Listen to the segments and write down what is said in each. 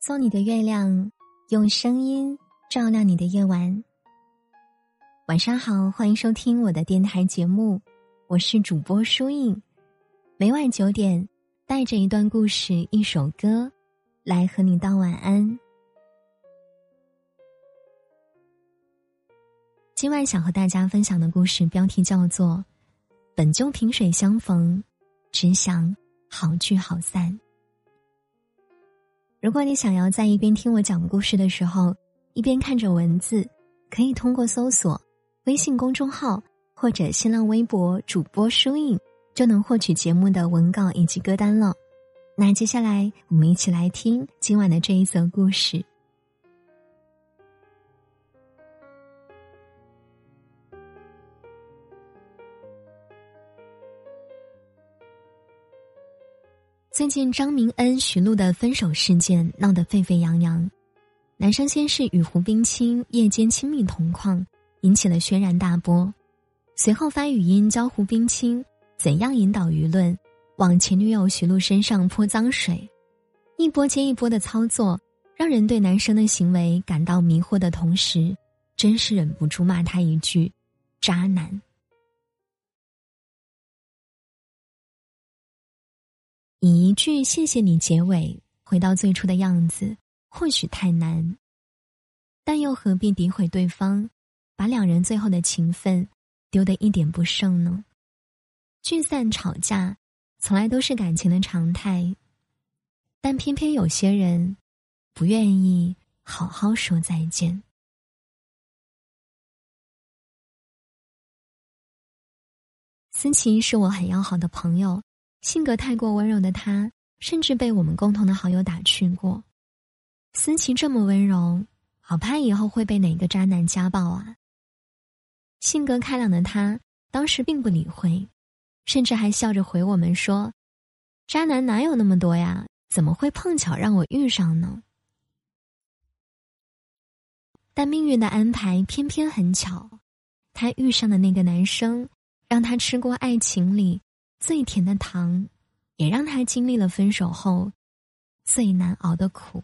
做你的月亮，用声音照亮你的夜晚。晚上好，欢迎收听我的电台节目，我是主播舒影。每晚九点，带着一段故事、一首歌，来和你道晚安。今晚想和大家分享的故事标题叫做《本就萍水相逢，只想好聚好散》。如果你想要在一边听我讲故事的时候，一边看着文字，可以通过搜索微信公众号或者新浪微博主播书影，就能获取节目的文稿以及歌单了。那接下来我们一起来听今晚的这一则故事。最近张明恩、徐璐的分手事件闹得沸沸扬扬，男生先是与胡冰卿夜间亲密同框，引起了轩然大波，随后发语音教胡冰卿怎样引导舆论往前女友徐璐身上泼脏水，一波接一波的操作，让人对男生的行为感到迷惑的同时，真是忍不住骂他一句：“渣男。”以一句“谢谢你”结尾，回到最初的样子，或许太难，但又何必诋毁对方，把两人最后的情分丢得一点不剩呢？聚散吵架，从来都是感情的常态，但偏偏有些人不愿意好好说再见。思琪是我很要好的朋友。性格太过温柔的他，甚至被我们共同的好友打趣过：“思琪这么温柔，好怕以后会被哪个渣男家暴啊！”性格开朗的他当时并不理会，甚至还笑着回我们说：“渣男哪有那么多呀？怎么会碰巧让我遇上呢？”但命运的安排偏偏很巧，他遇上的那个男生，让他吃过爱情里。最甜的糖，也让他经历了分手后最难熬的苦。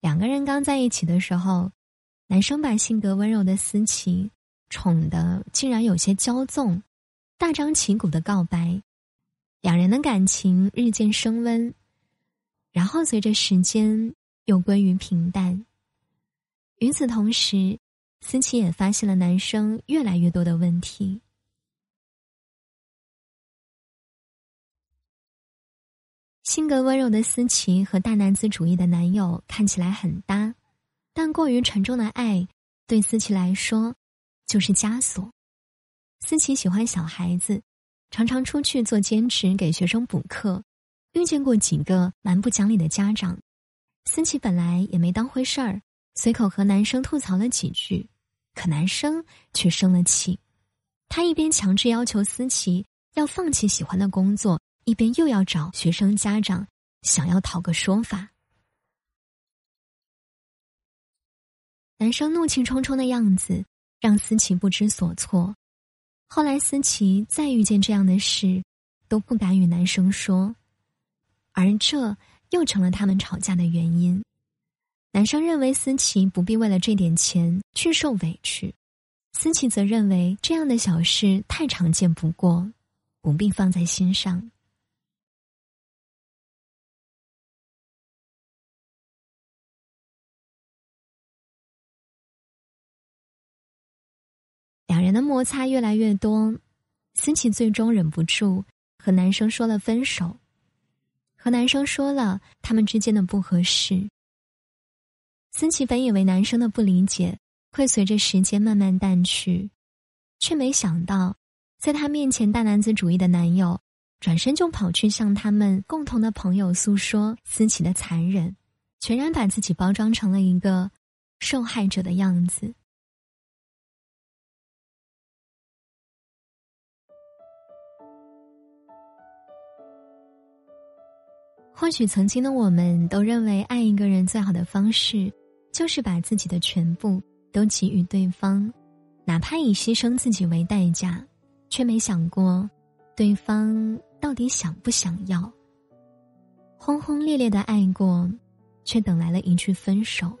两个人刚在一起的时候，男生把性格温柔的思琪宠的竟然有些骄纵，大张旗鼓的告白，两人的感情日渐升温，然后随着时间又归于平淡。与此同时。思琪也发现了男生越来越多的问题。性格温柔的思琪和大男子主义的男友看起来很搭，但过于沉重的爱对思琪来说就是枷锁。思琪喜欢小孩子，常常出去做兼职给学生补课，遇见过几个蛮不讲理的家长。思琪本来也没当回事儿。随口和男生吐槽了几句，可男生却生了气。他一边强制要求思琪要放弃喜欢的工作，一边又要找学生家长想要讨个说法。男生怒气冲冲的样子让思琪不知所措。后来思琪再遇见这样的事，都不敢与男生说，而这又成了他们吵架的原因。男生认为思琪不必为了这点钱去受委屈，思琪则认为这样的小事太常见不过，不必放在心上。两人的摩擦越来越多，思琪最终忍不住和男生说了分手，和男生说了他们之间的不合适。思琪本以为男生的不理解会随着时间慢慢淡去，却没想到，在他面前大男子主义的男友，转身就跑去向他们共同的朋友诉说思琪的残忍，全然把自己包装成了一个受害者的样子。或许曾经的我们都认为，爱一个人最好的方式。就是把自己的全部都给予对方，哪怕以牺牲自己为代价，却没想过，对方到底想不想要？轰轰烈烈的爱过，却等来了一句分手。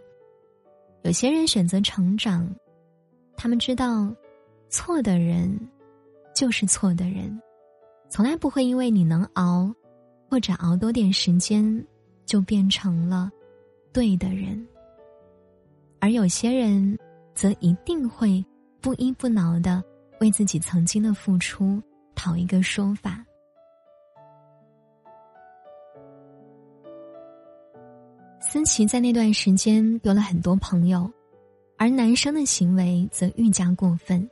有些人选择成长，他们知道，错的人就是错的人，从来不会因为你能熬，或者熬多点时间，就变成了对的人。而有些人，则一定会不依不挠的为自己曾经的付出讨一个说法。思琪在那段时间有了很多朋友，而男生的行为则愈加过分。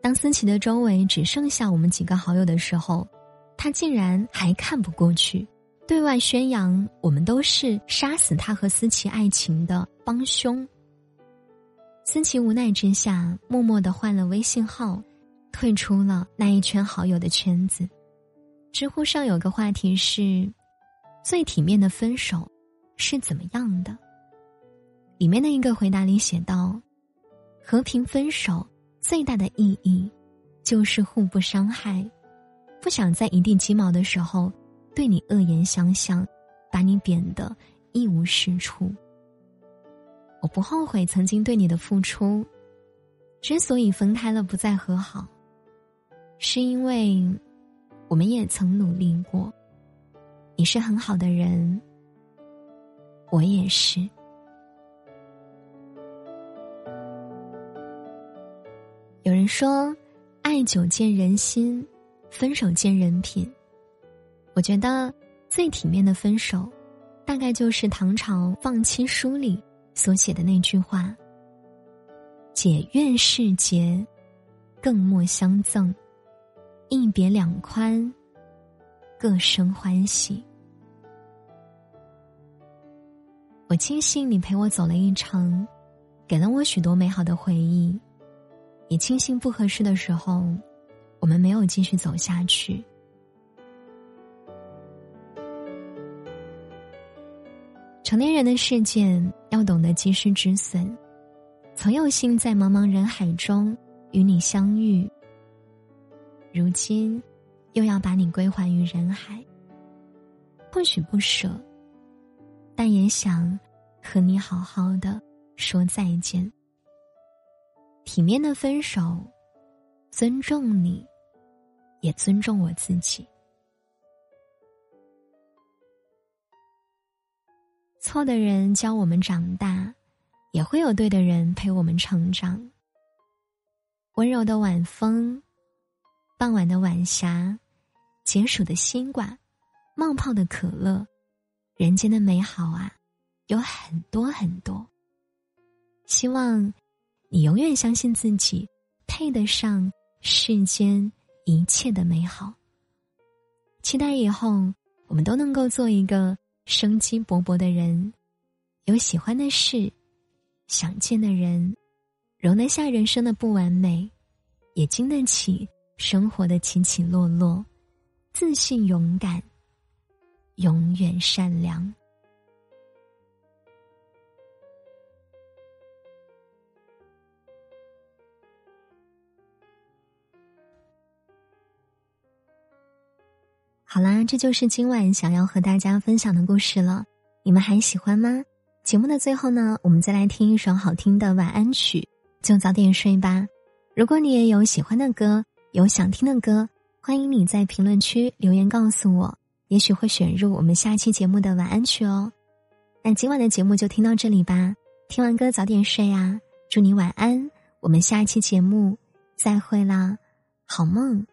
当思琪的周围只剩下我们几个好友的时候，他竟然还看不过去，对外宣扬我们都是杀死他和思琪爱情的帮凶。思琪无奈之下，默默的换了微信号，退出了那一圈好友的圈子。知乎上有个话题是：最体面的分手。是怎么样的？里面的一个回答里写道：“和平分手最大的意义，就是互不伤害，不想在一地鸡毛的时候对你恶言相向，把你贬得一无是处。我不后悔曾经对你的付出，之所以分开了不再和好，是因为我们也曾努力过。你是很好的人。”我也是。有人说，爱久见人心，分手见人品。我觉得最体面的分手，大概就是唐朝放妻书里所写的那句话：“解怨释结，更莫相赠，一别两宽，各生欢喜。”我庆幸你陪我走了一程，给了我许多美好的回忆。也庆幸不合适的时候，我们没有继续走下去。成年人的世界要懂得及时止损。曾有幸在茫茫人海中与你相遇，如今又要把你归还于人海。或许不舍。但也想和你好好的说再见。体面的分手，尊重你，也尊重我自己。错的人教我们长大，也会有对的人陪我们成长。温柔的晚风，傍晚的晚霞，解暑的西瓜，冒泡的可乐。人间的美好啊，有很多很多。希望你永远相信自己，配得上世间一切的美好。期待以后我们都能够做一个生机勃勃的人，有喜欢的事，想见的人，容得下人生的不完美，也经得起生活的起起落落，自信勇敢。永远善良。好啦，这就是今晚想要和大家分享的故事了。你们还喜欢吗？节目的最后呢，我们再来听一首好听的晚安曲，就早点睡吧。如果你也有喜欢的歌，有想听的歌，欢迎你在评论区留言告诉我。也许会选入我们下期节目的晚安曲哦。那今晚的节目就听到这里吧，听完歌早点睡啊！祝你晚安，我们下期节目再会啦，好梦。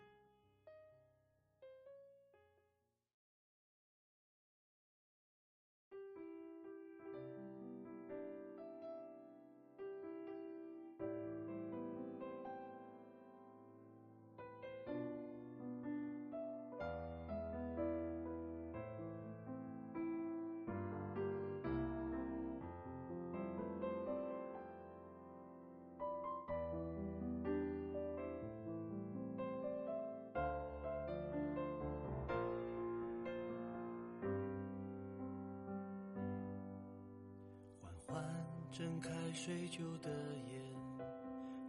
睁开睡旧的眼，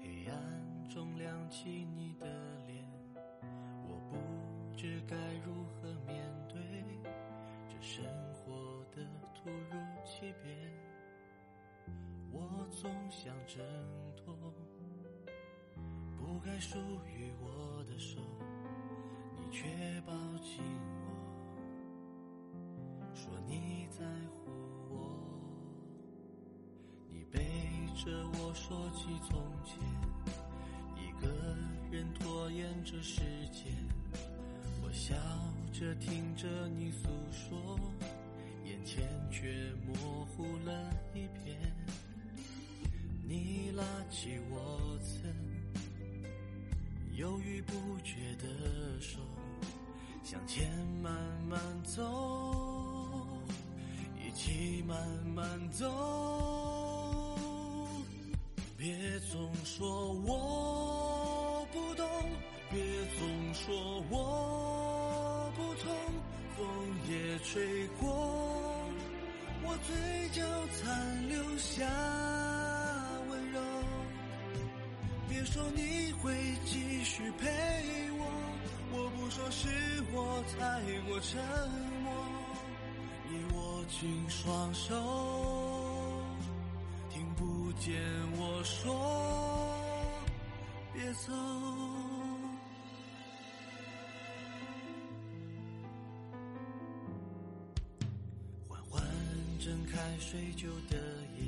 黑暗中亮起你的脸。我不知该如何面对这生活的突如其变。我总想挣脱不该属于我的手，你却抱紧着我说起从前，一个人拖延着时间，我笑着听着你诉说，眼前却模糊了一片。你拉起我曾犹豫不决的手，向前慢慢走，一起慢慢走。我嘴角残留下温柔。别说你会继续陪我，我不说是我太过沉默。你握紧双手，听不见我说别走。开睡就的眼，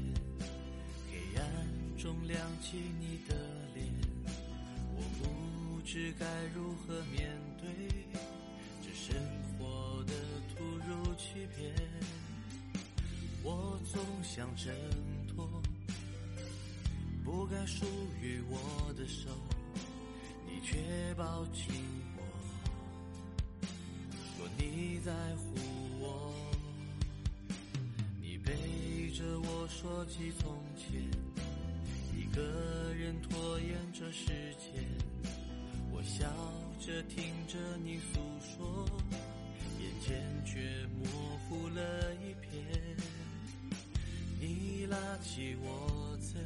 黑暗中亮起你的脸，我。不知该如何面对这生活的突如其变，我总想挣脱不该属于我的手，你却抱紧我，说你在乎着我说起从前，一个人拖延着时间。我笑着听着你诉说，眼前却模糊了一片。你拉起我曾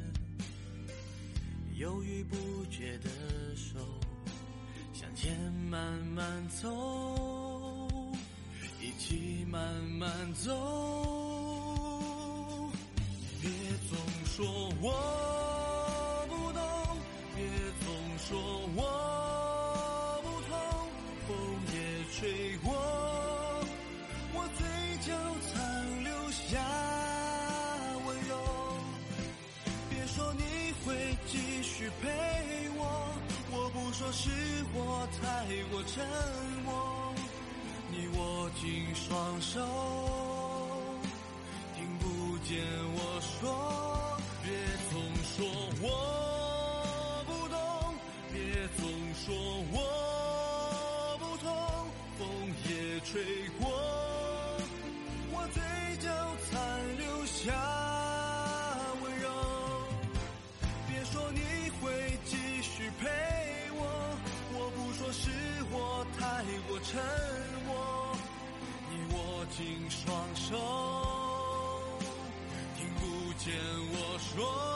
犹豫不决的手，向前慢慢走，一起慢慢走。说我不懂别总说我不痛风也吹过我嘴角残留下温柔。别说你会继续陪我我不说是我太过沉默。你握紧双手沉默，你握紧双手，听不见我说。